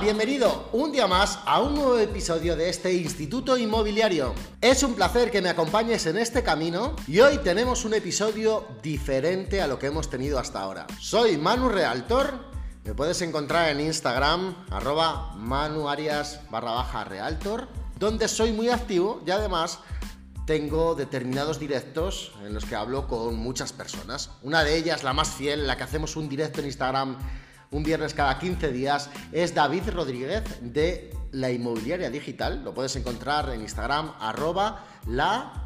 bienvenido un día más a un nuevo episodio de este Instituto Inmobiliario. Es un placer que me acompañes en este camino y hoy tenemos un episodio diferente a lo que hemos tenido hasta ahora. Soy Manu Realtor, me puedes encontrar en Instagram arroba manuarias barra baja realtor, donde soy muy activo y además tengo determinados directos en los que hablo con muchas personas. Una de ellas, la más fiel, la que hacemos un directo en Instagram un viernes cada 15 días, es David Rodríguez de la Inmobiliaria Digital. Lo puedes encontrar en Instagram, arroba la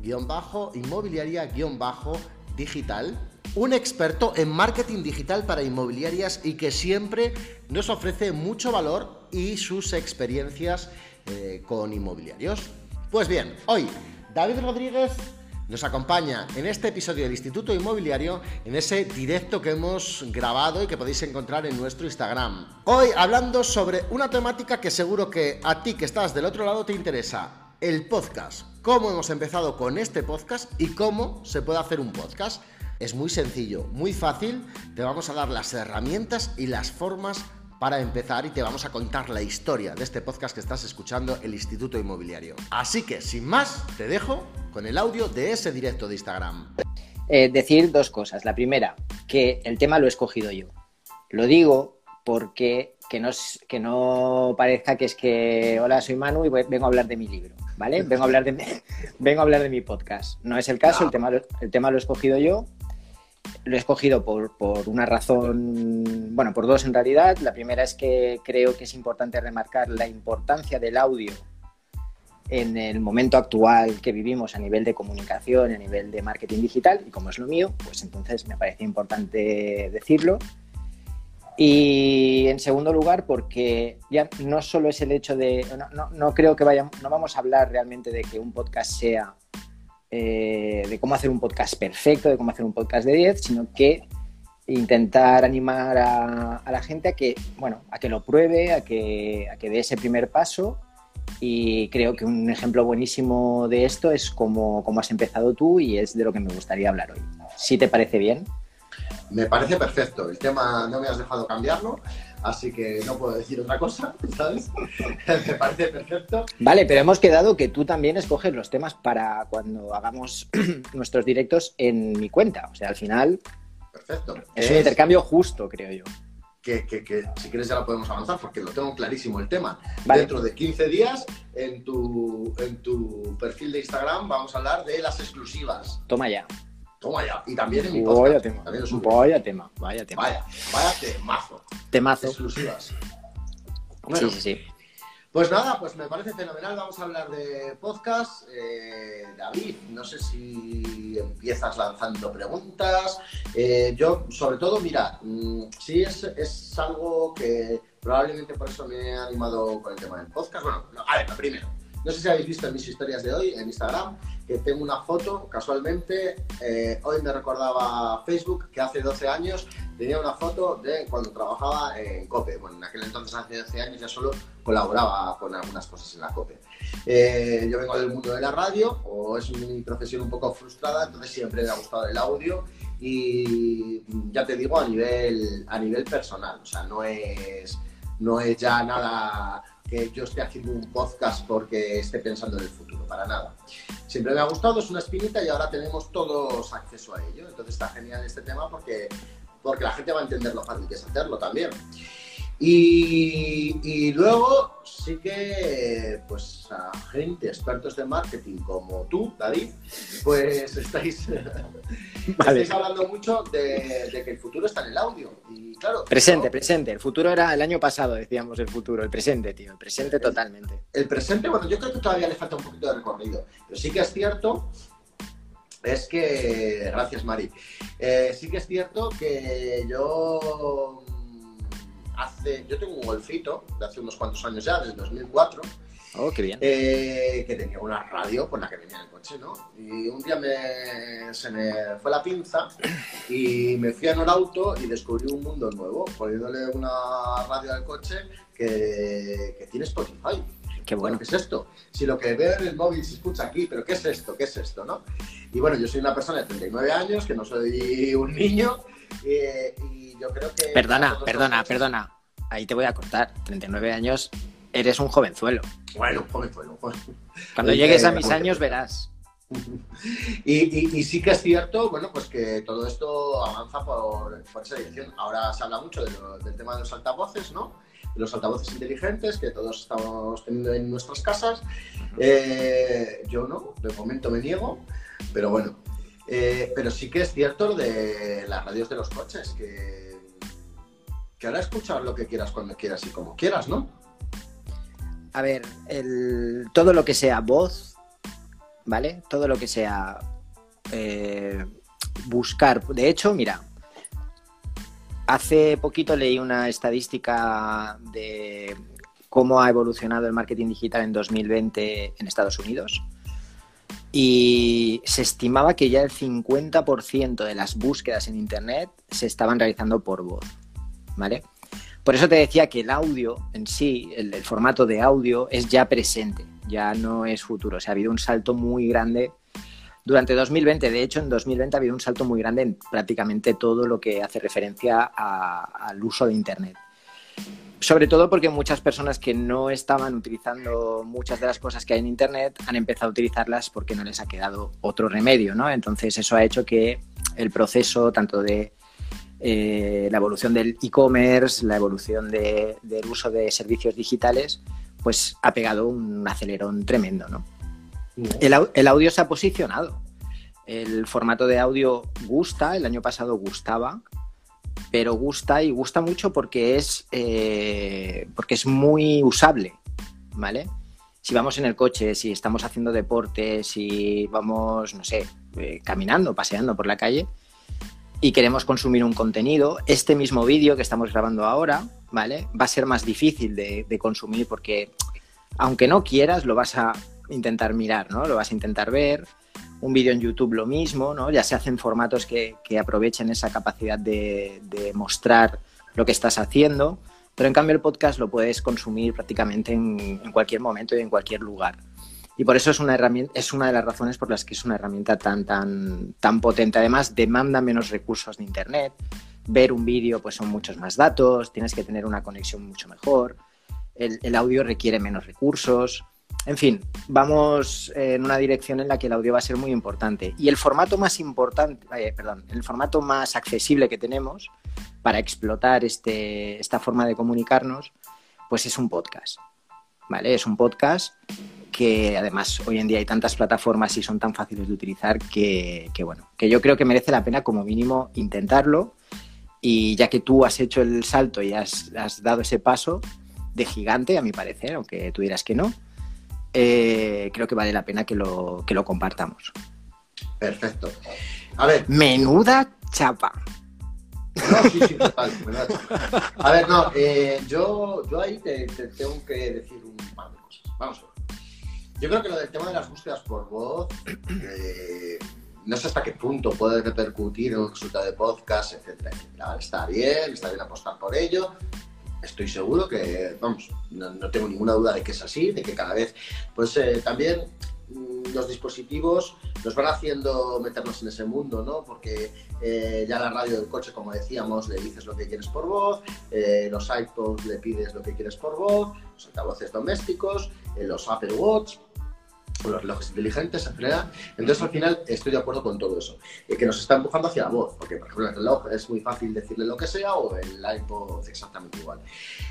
guion bajo inmobiliaria guion bajo digital. Un experto en marketing digital para inmobiliarias y que siempre nos ofrece mucho valor y sus experiencias eh, con inmobiliarios. Pues bien, hoy David Rodríguez nos acompaña en este episodio del Instituto Inmobiliario, en ese directo que hemos grabado y que podéis encontrar en nuestro Instagram. Hoy hablando sobre una temática que seguro que a ti que estás del otro lado te interesa, el podcast. Cómo hemos empezado con este podcast y cómo se puede hacer un podcast. Es muy sencillo, muy fácil, te vamos a dar las herramientas y las formas para empezar y te vamos a contar la historia de este podcast que estás escuchando, el Instituto Inmobiliario. Así que, sin más, te dejo con el audio de ese directo de Instagram. Eh, decir dos cosas. La primera, que el tema lo he escogido yo. Lo digo porque que no, que no parezca que es que, hola, soy Manu y vengo a hablar de mi libro, ¿vale? Vengo a hablar de, vengo a hablar de mi podcast. No es el caso, el, tema, el tema lo he escogido yo lo he escogido por, una razón, bueno, por dos en realidad. La primera es que creo que es importante remarcar la importancia del audio en el momento actual que vivimos a nivel de comunicación, a nivel de marketing digital, y como es lo mío, pues entonces me parece importante decirlo. Y en segundo lugar, porque ya no solo es el hecho de, no, no creo que vayamos, no vamos a hablar realmente de que un podcast sea eh, de cómo hacer un podcast perfecto, de cómo hacer un podcast de 10, sino que intentar animar a, la gente a que, bueno, a que lo pruebe, a que, a que dé ese primer paso. Y creo que un ejemplo buenísimo de esto es cómo, cómo has empezado tú y es de lo que me gustaría hablar hoy. Si te parece bien. Me parece perfecto. El tema no me has dejado cambiarlo así que no puedo decir otra cosa, ¿sabes? Me parece perfecto. Vale, pero hemos quedado que tú también escoges los temas para cuando hagamos nuestros directos en mi cuenta. O sea, al final. Perfecto. Es, un intercambio justo, creo yo. Que, si quieres ya lo podemos avanzar porque lo tengo clarísimo el tema. Dentro de 15 días en tu, en tu perfil de Instagram vamos a hablar de las exclusivas. Toma ya. Toma ya. Y también en mi podcast. Vaya tema. Vaya tema. Vaya tema. Vaya, vaya temazo. Temazo. Exclusivas. sí, sí, sí. Pues nada, pues me parece fenomenal. Vamos a hablar de podcast. Eh, David, no sé si empiezas lanzando preguntas. Eh, yo, sobre todo, mira, mm, sí es, es, algo que probablemente por eso me he animado con el tema del podcast. Bueno, a ver, primero, no sé si habéis visto en mis historias de hoy en Instagram, que tengo una foto, casualmente, eh, hoy me recordaba Facebook que hace 12 años tenía una foto de cuando trabajaba en COPE. Bueno, en aquel entonces, hace 12 años, ya solo colaboraba con algunas cosas en la COPE. Eh, yo vengo del mundo de la radio, o es mi profesión un poco frustrada, entonces siempre me ha gustado el audio y ya te digo a nivel, a nivel personal, o sea, no es, no es ya nada que yo esté haciendo un podcast porque esté pensando en el futuro, para nada. Siempre me ha gustado, es una espinita y ahora tenemos todos acceso a ello. Entonces está genial este tema porque, porque la gente va a entender lo fácil que es hacerlo también. Y, luego sí que, pues, a gente, expertos de marketing como tú, David, pues estáis, estáis hablando mucho de, que el futuro está en el audio. Y claro. Presente, presente. El futuro era el año pasado, decíamos el futuro. El presente, tío. El presente totalmente. El presente, bueno, yo creo que todavía le falta un poquito de recorrido. Pero sí que es cierto es que, gracias Mari, eh, sí que es cierto que yo hace, yo tengo un golfito de hace unos cuantos años ya, desde 2004. Oh, qué bien. Eh, que tenía una radio por la que venía en el coche, ¿no? Y un día me, se me fue la pinza y me fui en un auto y descubrí un mundo nuevo, poniéndole una radio al coche que, que tiene Spotify. Qué bueno. ¿Qué es esto? Si lo que veo en el móvil se escucha aquí, pero ¿qué es esto? ¿Qué es esto? ¿no? Y bueno, yo soy una persona de 39 años, que no soy un niño, eh, y yo creo que... Perdona, perdona, perdona. ahí te voy a cortar. 39 años, eres un jovenzuelo. Bueno, jovenzuelo. Cuando llegues a mis años verás. Y, sí que es cierto, bueno, pues que todo esto avanza por, esa dirección. Ahora se habla mucho del tema de los altavoces, ¿no? De los altavoces inteligentes que todos estamos teniendo en nuestras casas. Eh, yo no, de momento me niego, pero bueno. Eh, pero sí que es cierto lo de las radios de los coches, que, que escuchar lo que quieras cuando quieras y como quieras, ¿no? A ver, todo lo que sea voz, ¿vale? Todo lo que sea eh, buscar. De hecho, mira, hace poquito leí una estadística de cómo ha evolucionado el marketing digital en 2020 en Estados Unidos. Y se estimaba que ya el 50% de las búsquedas en Internet se estaban realizando por voz, ¿vale? Por eso te decía que el audio en sí, el, formato de audio, es ya presente, ya no es futuro. O sea, ha habido un salto muy grande durante 2020. De hecho, en 2020 ha habido un salto muy grande en prácticamente todo lo que hace referencia al uso de Internet. Sobre todo porque muchas personas que no estaban utilizando muchas de las cosas que hay en Internet han empezado a utilizarlas porque no les ha quedado otro remedio, ¿no? Entonces eso ha hecho que el proceso tanto de eh, la evolución del e-commerce, la evolución del uso de servicios digitales, pues ha pegado un acelerón tremendo, ¿no? El, el, audio se ha posicionado. El formato de audio gusta, el año pasado gustaba, pero gusta y gusta mucho porque es, eh, porque es muy usable, ¿vale? Si vamos en el coche, si estamos haciendo deporte, si vamos, no sé, eh, caminando, paseando por la calle y queremos consumir un contenido, este mismo vídeo que estamos grabando ahora, ¿vale? Va a ser más difícil de, consumir porque aunque no quieras, lo vas a intentar mirar, ¿no? Lo vas a intentar ver un vídeo en YouTube lo mismo, ¿no? Ya se hacen formatos que, aprovechen esa capacidad de, mostrar lo que estás haciendo, pero en cambio el podcast lo puedes consumir prácticamente en, cualquier momento y en cualquier lugar. Y por eso es una herramienta, es una de las razones por las que es una herramienta tan, tan, tan potente. Además, demanda menos recursos de internet. Ver un vídeo, pues son muchos más datos, tienes que tener una conexión mucho mejor. el audio requiere menos recursos. En fin, vamos en una dirección en la que el audio va a ser muy importante. Y el formato más importante, eh, perdón, el formato más accesible que tenemos para explotar este, esta forma de comunicarnos, pues es un podcast. ¿Vale? Es un podcast que además hoy en día hay tantas plataformas y son tan fáciles de utilizar que, bueno, que yo creo que merece la pena como mínimo intentarlo. Y ya que tú has hecho el salto y has, has dado ese paso de gigante, a mi parecer, aunque tú dirás que no, eh, creo que vale la pena que lo, que lo compartamos. Perfecto. A ver. Menuda chapa. No, sí, sí, total. A ver, no, eh, yo, yo ahí te, tengo que decir un par de cosas. Vamos a ver. Yo creo que lo del tema de las búsquedas por voz, eh, no sé hasta qué punto puede repercutir en un resultado de podcast, etcétera, etcétera. Está bien, está bien apostar por ello, estoy seguro que, vamos, no, tengo ninguna duda de que es así, de que cada vez, pues eh, también mm, los dispositivos nos van haciendo meternos en ese mundo, ¿no? Porque eh, ya la radio del coche, como decíamos, le dices lo que quieres por voz, los iPods le pides lo que quieres por voz, los altavoces domésticos, los Apple Watch, los relojes inteligentes, etc. Entonces, al final, estoy de acuerdo con todo eso. y que nos está empujando hacia la voz, porque, por ejemplo, el reloj es muy fácil decirle lo que sea o el iPod exactamente igual.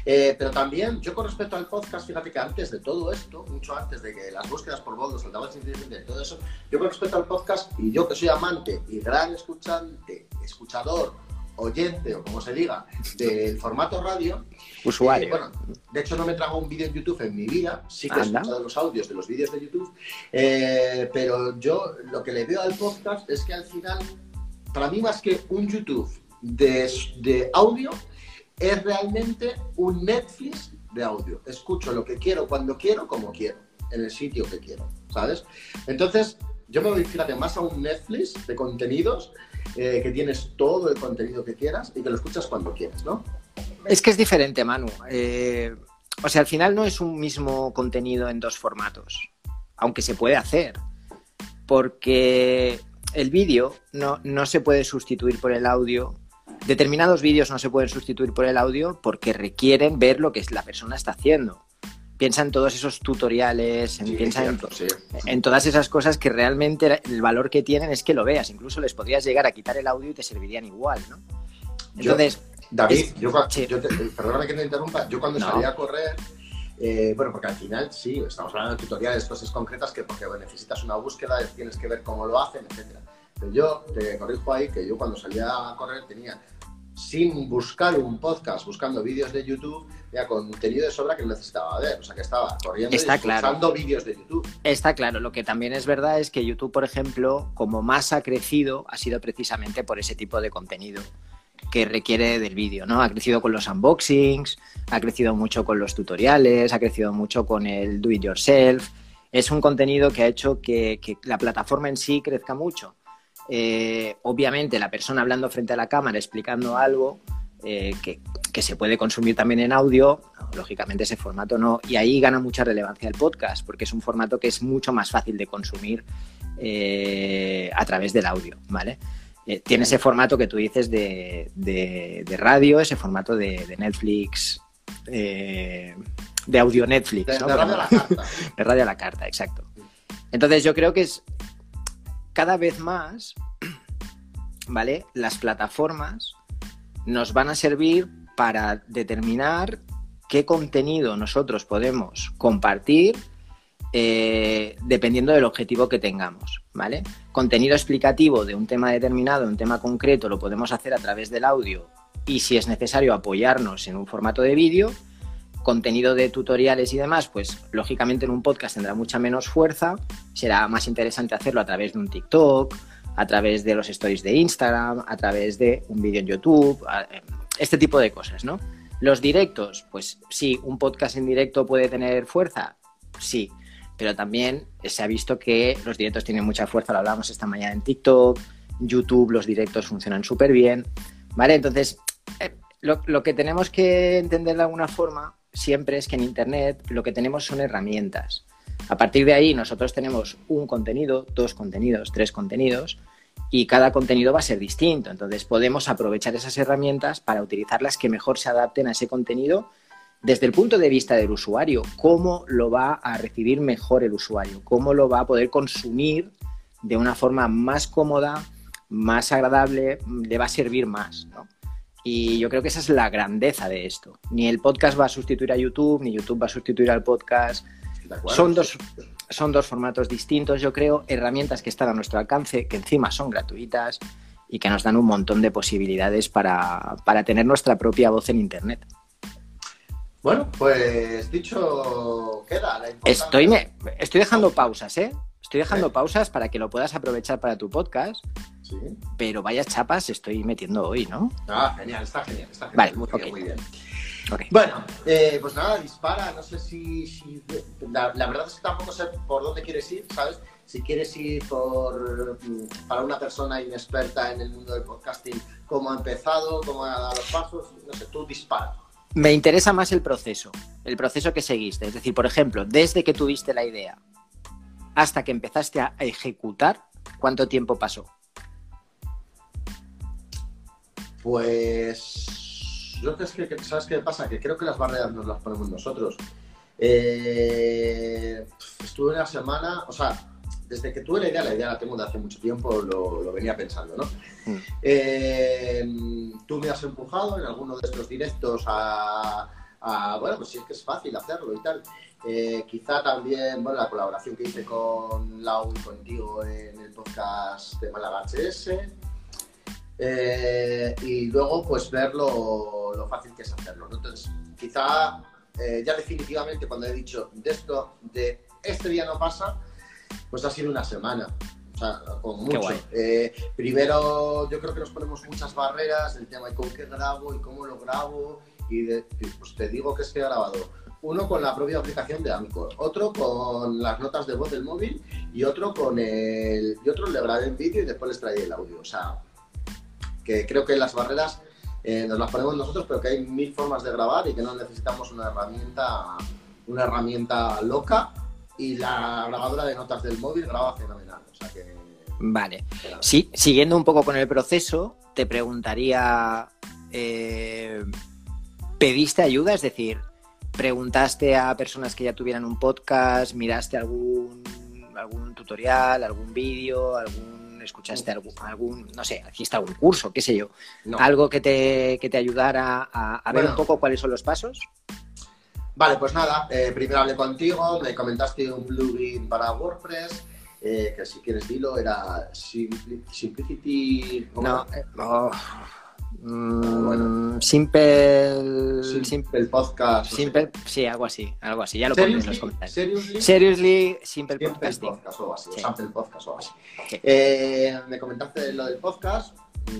Eh, pero también, yo con respecto al podcast, fíjate que antes de todo esto, mucho antes de que las búsquedas por voz, los altavoces inteligentes, todo eso, yo con respecto al podcast, y yo que soy amante y gran escuchante, escuchador, oyente o como se diga del formato radio. Usuario. Eh, bueno, de hecho no me trago un vídeo en YouTube en mi vida, sí que he escuchado los audios de los vídeos de YouTube, eh, pero yo lo que le veo al podcast es que al final, para mí más que un YouTube de, de audio, es realmente un Netflix de audio. Escucho lo que quiero, cuando quiero, como quiero, en el sitio que quiero, ¿sabes? Entonces, yo me voy, fíjate, más a un Netflix de contenidos eh, que tienes todo el contenido que quieras y que lo escuchas cuando quieras, ¿no? Es que es diferente, Manu. Eh, o sea, al final no es un mismo contenido en dos formatos, aunque se puede hacer, porque el vídeo no, no se puede sustituir por el audio determinados vídeos no se pueden sustituir por el audio porque requieren ver lo que la persona está haciendo. Piensa en todos esos tutoriales, en, piensa en, todas esas cosas que realmente el valor que tienen es que lo veas. Incluso les podrías llegar a quitar el audio y te servirían igual, ¿no? Entonces. David, yo, perdóname que te interrumpa, yo cuando salía a correr, eh, bueno, porque al final sí, estamos hablando de tutoriales, cosas concretas que porque necesitas una búsqueda, tienes que ver cómo lo hacen, etcétera. Pero yo te corrijo ahí que yo cuando salía a correr tenía sin buscar un podcast, buscando vídeos de YouTube, ya contenido de sobra que necesitaba ver. O sea, que estaba corriendo Está y vídeos de YouTube. Está claro. Lo que también es verdad es que YouTube, por ejemplo, como más ha crecido, ha sido precisamente por ese tipo de contenido que requiere del vídeo, ¿no? Ha crecido con los unboxings, ha crecido mucho con los tutoriales, ha crecido mucho con el do it yourself. Es un contenido que ha hecho que la plataforma en sí crezca mucho. Eh, obviamente la persona hablando frente a la cámara explicando algo eh, que, se puede consumir también en audio, lógicamente ese formato no, y ahí gana mucha relevancia el podcast, porque es un formato que es mucho más fácil de consumir eh, a través del audio, ¿vale? tiene ese formato que tú dices de, radio, ese formato de, Netflix, de audio Netflix, ¿no? de radio a la carta. de radio a la carta, exacto. Entonces yo creo que es cada vez más, ¿vale? Las plataformas nos van a servir para determinar qué contenido nosotros podemos compartir eh, dependiendo del objetivo que tengamos, ¿vale? Contenido explicativo de un tema determinado, un tema concreto, lo podemos hacer a través del audio y si es necesario apoyarnos en un formato de vídeo contenido de tutoriales y demás, pues lógicamente en un podcast tendrá mucha menos fuerza, será más interesante hacerlo a través de un TikTok, a través de los stories de Instagram, a través de un vídeo en YouTube, eh, este tipo de cosas, ¿no? Los directos, pues sí, un podcast en directo puede tener fuerza, sí, pero también se ha visto que los directos tienen mucha fuerza, lo hablábamos esta mañana en TikTok, YouTube, los directos funcionan súper bien, ¿vale? Entonces, eh, lo, que tenemos que entender de alguna forma siempre es que en Internet lo que tenemos son herramientas. A partir de ahí nosotros tenemos un contenido, dos contenidos, tres contenidos y cada contenido va a ser distinto. Entonces podemos aprovechar esas herramientas para utilizarlas que mejor se adapten a ese contenido desde el punto de vista del usuario, cómo lo va a recibir mejor el usuario, cómo lo va a poder consumir de una forma más cómoda, más agradable, le va a servir más. ¿no? Y yo creo que esa es la grandeza de esto. Ni el podcast va a sustituir a YouTube, ni YouTube va a sustituir al podcast. Son dos, son dos formatos distintos, yo creo, herramientas que están a nuestro alcance, que encima son gratuitas y que nos dan un montón de posibilidades para, tener nuestra propia voz en Internet. Bueno, pues dicho queda. La estoy, me, estoy dejando pausas, ¿eh? Estoy dejando pausas para que lo puedas aprovechar para tu podcast pero vaya chapas estoy metiendo hoy, ¿no? Ah, genial, está genial, está genial. Vale, muy bien. Bueno, eh, pues nada, dispara, no sé si... la, verdad es que tampoco sé por dónde quieres ir, ¿sabes? Si quieres ir por, mm, para una persona inexperta en el mundo del podcasting, cómo ha empezado, cómo ha dado los pasos, no sé, tú dispara. Me interesa más el proceso, el proceso que seguiste. Es decir, por ejemplo, desde que tuviste la idea hasta que empezaste a ejecutar, ¿cuánto tiempo pasó? Pues yo creo que, ¿sabes qué pasa? Que creo que las barreras nos las ponemos nosotros. Eh, estuve una semana, o sea, desde que tuve la idea, la idea la tengo de hace mucho tiempo, lo, venía pensando, ¿no? Mm. Eh, tú me has empujado en alguno de estos directos a, bueno, pues sí es que es fácil hacerlo y tal. Eh, quizá también, bueno, la colaboración que hice con Lau y contigo en el podcast de Málaga HS. Eh, y luego pues ver lo, fácil que es hacerlo. Entonces, quizá eh, ya definitivamente cuando he dicho de esto, de este día no pasa, pues ha sido una semana. O sea, con mucho. Eh, primero, yo creo que nos ponemos muchas barreras, el tema de con qué grabo y cómo lo grabo. Y pues te digo que es que he grabado uno con la propia aplicación de Anchor, otro con las notas de voz del móvil y otro con el. y otro le grabé en vídeo y después les traí el audio. O sea, que creo que las barreras eh, nos las ponemos nosotros, pero que hay mil formas de grabar y que no necesitamos una herramienta, una herramienta loca y la grabadora de notas del móvil graba fenomenal. Vale. Sí, siguiendo un poco con el proceso, te preguntaría, eh, ¿pediste ayuda? Es decir, ¿preguntaste a personas que ya tuvieran un podcast? ¿Miraste algún, algún tutorial, algún vídeo, algún escuchaste algún, algún, no sé, hiciste algún curso, qué sé yo, No. algo que te, que te ayudara a, a ver un poco cuáles son los pasos. Vale, pues nada, eh, primero hablé contigo, me comentaste un plugin para WordPress, eh, que si quieres dilo, era Simpli- Simplicity... ¿cómo No, era? eh, oh, mm, bueno. Simple, sim- Simple Podcast. simple, sí, algo así, algo así, ya lo pondré en los comentarios. seriously, Seriously, Simple Simple Podcasting. Podcast o algo así, Sí. Sample Podcast o así. Sí. Eh, me comentaste lo del podcast,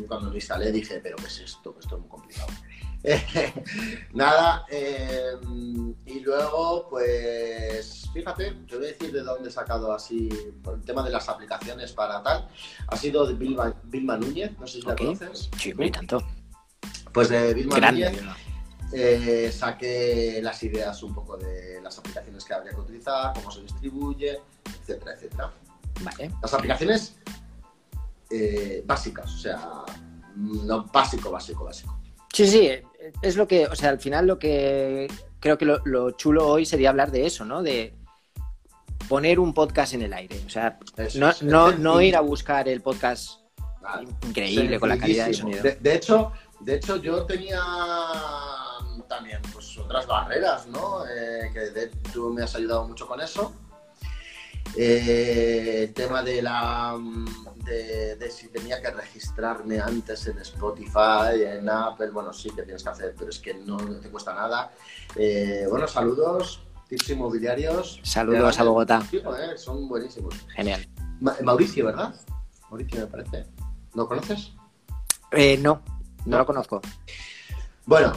cuando lo instalé dije, pero ¿qué es esto? Esto es muy complicado. Nada, eh, y luego, pues, fíjate, te voy a decir de dónde he sacado así, por el tema de las aplicaciones para tal, ha sido de Vilma, Vilma Núñez, no sé si la Ok. conoces. Sí, muy tanto. Pues de Vilma Grande. Núñez eh, saqué las ideas un poco de las aplicaciones que habría que utilizar, cómo se distribuye, etcétera, etcétera. Vale. Las aplicaciones eh, básicas, o sea, no básico, básico, básico. Sí, sí, es lo que, o sea, al final lo que creo que lo, lo chulo hoy sería hablar de eso, ¿no? De poner un podcast en el aire. O sea, no, no, no ir a buscar el podcast Vale. increíble con la calidad de sonido. De, de hecho, de hecho, yo tenía también pues, otras barreras, ¿no? Eh, que de- tú me has ayudado mucho con eso. Eh, el tema de la de, de si tenía que registrarme antes en Spotify, en Apple, bueno, sí que tienes que hacer, pero es que no te cuesta nada. Eh, bueno, saludos, tips inmobiliarios. Saludos a Bogotá. Eh, son buenísimos. Genial. Ma- Mauricio, ¿verdad? Mauricio me parece. ¿Lo conoces? Eh, no, no No. lo conozco. Bueno,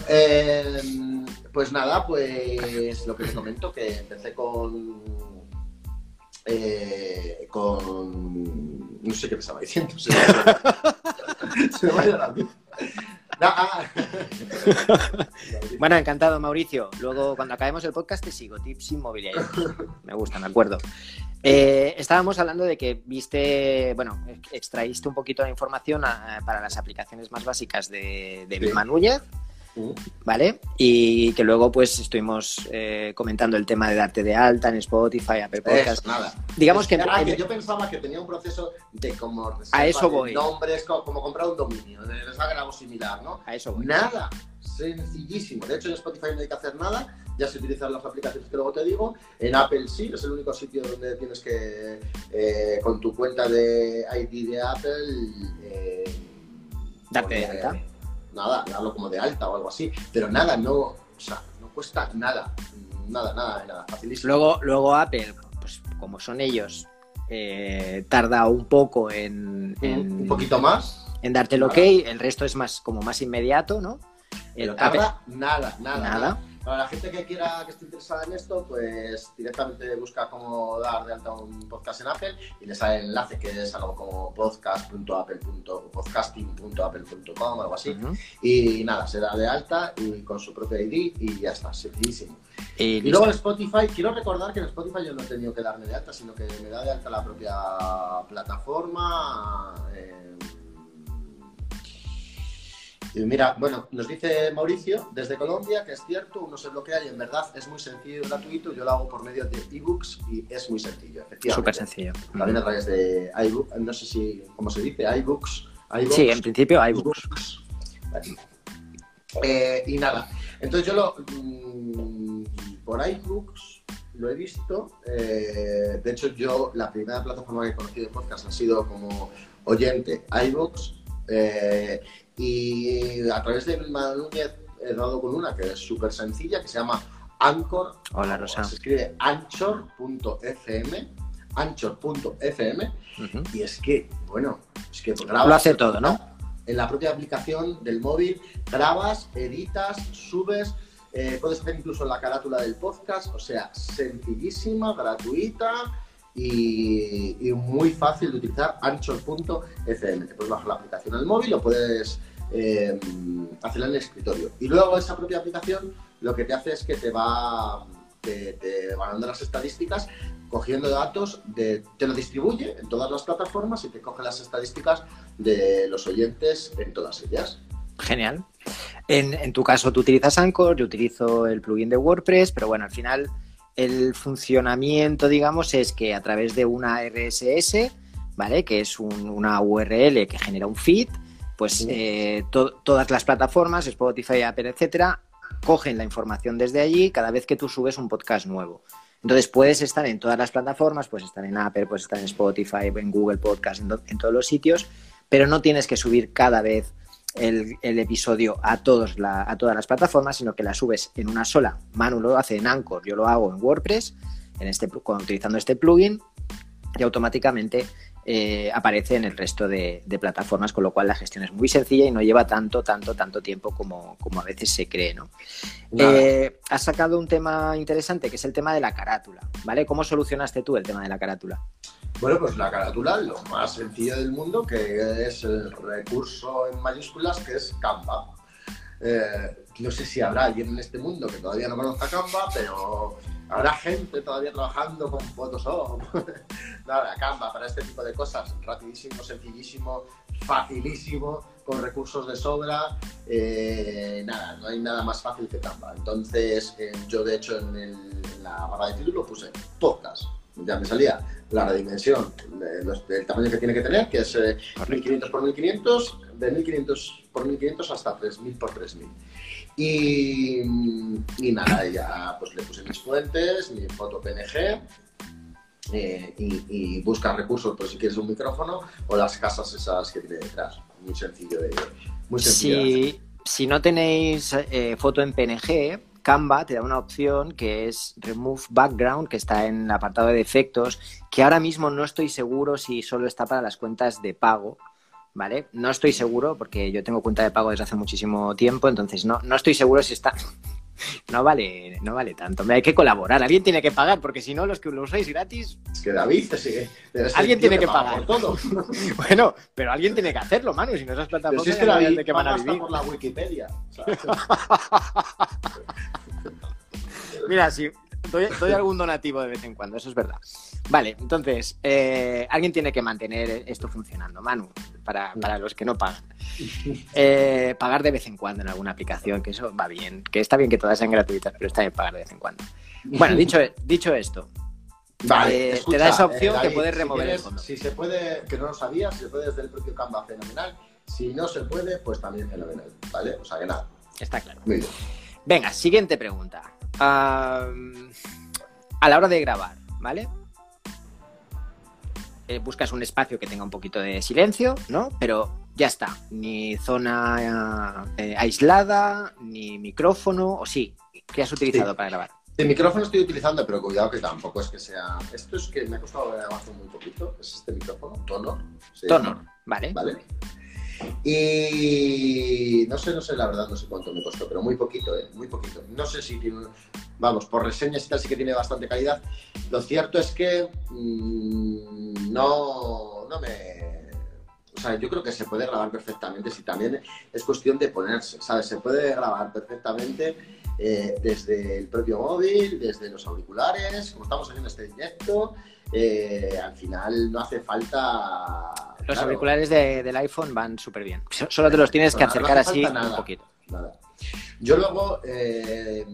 pues nada, pues lo que te comento, que empecé con. Eh, con. No sé qué te estaba diciendo. Se me, se me va a ir la luz. No, ah. Bueno, encantado, Mauricio. Luego, cuando acabemos el podcast, te sigo. Tips inmobiliarios. Me gusta, me acuerdo. Eh, estábamos hablando de que viste, bueno, extraíste un poquito de información a- para las aplicaciones más básicas de, de Sí. Vilma Núñez, ¿vale? Y que luego, pues, estuvimos eh, comentando el tema de darte de alta en Spotify, Apple Podcast. Eso, nada. Digamos que... Ah, que yo pensaba que tenía un proceso de como A eso voy. nombres, co- como, comprar un dominio, de les hagan algo similar, ¿no? A eso voy. Nada, sencillísimo. De hecho, en Spotify no hay que hacer nada, ya se utilizan las aplicaciones que luego te digo. En Apple sí, es el único sitio donde tienes que, eh, con tu cuenta de ID de Apple, eh, Darte de alta. Nada, darlo como de alta o algo así. Pero nada, no, o sea, no cuesta nada, nada, nada, nada, facilísimo. Luego, luego Apple, pues como son ellos, eh, tarda un poco en, en- un poquito más, en darte el ok, el resto es más como más inmediato, ¿no? El pero Apple- tarda nada, nada, Nada. nada. Para la gente que quiera, que esté interesada en esto, pues directamente busca cómo dar de alta un podcast en Apple y le sale el enlace que es algo como podcast.apple. podcasting.apple.com, algo así. Ujú. Y nada, se da de alta y con su propio ID y ya está, sencillísimo. Y Y luego en Spotify, quiero recordar que en Spotify yo no he tenido que darme de alta, sino que me da de alta la propia plataforma. eh, y mira, bueno, nos dice Mauricio desde Colombia que es cierto, uno se bloquea y en verdad es muy sencillo y gratuito. Yo lo hago por medio de ebooks y es muy sencillo, efectivamente. Súper sencillo. También a través de iBooks, no sé si, ¿cómo se dice? iBooks. iBooks Sí, en principio iBooks. Vale. Eh, y nada, entonces yo lo mm, por iBooks lo he visto. eh, de hecho, yo la primera plataforma que he conocido de podcast ha sido como oyente iBooks. Eh, y a través de Vilma Núñez he dado con una que es súper sencilla, que se llama Anchor. Hola, Rosa. Se escribe anchor.fm. Anchor.fm. Ujú. Y es que, bueno, es que Lo hace todo, ¿no? En la propia aplicación del móvil, grabas, editas, subes, eh, puedes hacer incluso la carátula del podcast, o sea, sencillísima, gratuita y, muy fácil de utilizar, anchor.fm. Te puedes bajar la aplicación al móvil o puedes eh, hacerla en el escritorio. Y luego esa propia aplicación lo que te hace es que te va te, dando las estadísticas cogiendo datos, de, te lo distribuye en todas las plataformas y te coge las estadísticas de los oyentes en todas ellas. Genial. En, en, tu caso tú utilizas Anchor, yo utilizo el plugin de WordPress, pero bueno, al final el funcionamiento, digamos, es que a través de una RSS, ¿vale? Que es un, una URL que genera un feed, pues eh, to todas las plataformas, Spotify, Apple, etcétera, cogen la información desde allí cada vez que tú subes un podcast nuevo. Entonces puedes estar en todas las plataformas, puedes estar en Apple, puedes estar en Spotify, en Google Podcast, en, en todos los sitios, pero no tienes que subir cada vez el, el episodio a, todos la, a todas las plataformas, sino que la subes en una sola. Manu lo hace en Anchor, yo lo hago en WordPress, en este, utilizando este plugin, y automáticamente eh, aparece en el resto de, de, plataformas, con lo cual la gestión es muy sencilla y no lleva tanto, tanto, tanto tiempo como, como a veces se cree, ¿no? Eh, has sacado un tema interesante que es el tema de la carátula, ¿vale? ¿Cómo solucionaste tú el tema de la carátula? Bueno, pues la carátula, lo más sencillo del mundo, que es el recurso en mayúsculas, que es Canva. Eh, no sé si habrá alguien en este mundo que todavía no conozca Canva, pero habrá gente todavía trabajando con Photoshop. Nada, Canva para este tipo de cosas, rapidísimo, sencillísimo, facilísimo, con recursos de sobra. Eh, nada, no hay nada más fácil que Canva. Entonces, eh, yo de hecho en, en la barra de título puse podcast ya me salía la dimensión del tamaño que tiene que tener, que es eh, 1500 por 1500, de 1500 por 1500 hasta 3000 por 3000. Y, y nada, ya pues le puse mis fuentes, mi foto PNG. Eh, y, y, busca recursos por si quieres un micrófono o las casas esas que tiene detrás. Muy sencillo de muy sencillo si, de si no tenéis eh, foto en PNG, Canva te da una opción que es Remove Background, que está en el apartado de efectos, que ahora mismo no estoy seguro si solo está para las cuentas de pago, ¿vale? No estoy seguro porque yo tengo cuenta de pago desde hace muchísimo tiempo, entonces no, no estoy seguro si está... No vale, no vale tanto. Hay que colaborar. Alguien tiene que pagar, porque si no, los que lo usáis gratis. Es que David te sigue. Alguien tiene que, que pagar. Por todo. bueno, pero alguien tiene que hacerlo, Manu. Si no esas plataformas. Si es que David, de que van a vivir. por la Wikipedia. Mira, sí, doy, doy, algún donativo de vez en cuando, eso es verdad. Vale, entonces, eh, alguien tiene que mantener esto funcionando, Manu, para, para los que no pagan. Eh, pagar de vez en cuando en alguna aplicación, que eso va bien, que está bien que todas sean gratuitas, pero está bien pagar de vez en cuando. Bueno, dicho, dicho esto, Vale, eh, escucha, te da esa opción eh, David, que puedes si remover quieres, el fondo. Si se puede, que no lo sabías, si se puede desde el propio Canva, fenomenal. Si no se puede, pues también fenomenal, ¿vale? O sea que nada. Está claro. Venga, siguiente pregunta. Um, a la hora de grabar, ¿vale? Eh, buscas un espacio que tenga un poquito de silencio, ¿no? Pero ya está. Ni zona eh, aislada, ni micrófono, o sí. ¿Qué has utilizado Sí. para grabar? El micrófono estoy utilizando, pero cuidado que tampoco es que sea. Esto es que me ha costado grabar muy poquito. Es este micrófono, Tonor. se Tono, llama, ¿vale? ¿Vale? Y no sé, no sé, la verdad, no sé cuánto me costó, pero muy poquito, ¿eh? Muy poquito. No sé si tiene. Vamos, por reseñas y tal, sí que tiene bastante calidad. Lo cierto es que mmm, no, no me. O sea, yo creo que se puede grabar perfectamente, si también es cuestión de ponerse, ¿sabes? Se puede grabar perfectamente eh, desde el propio móvil, desde los auriculares, como estamos haciendo este directo. Eh, al final no hace falta. Los claro, auriculares de- del iPhone van súper bien. So- Solo te los tienes que no acercar hace así un poquito. Nada. Yo luego, eh,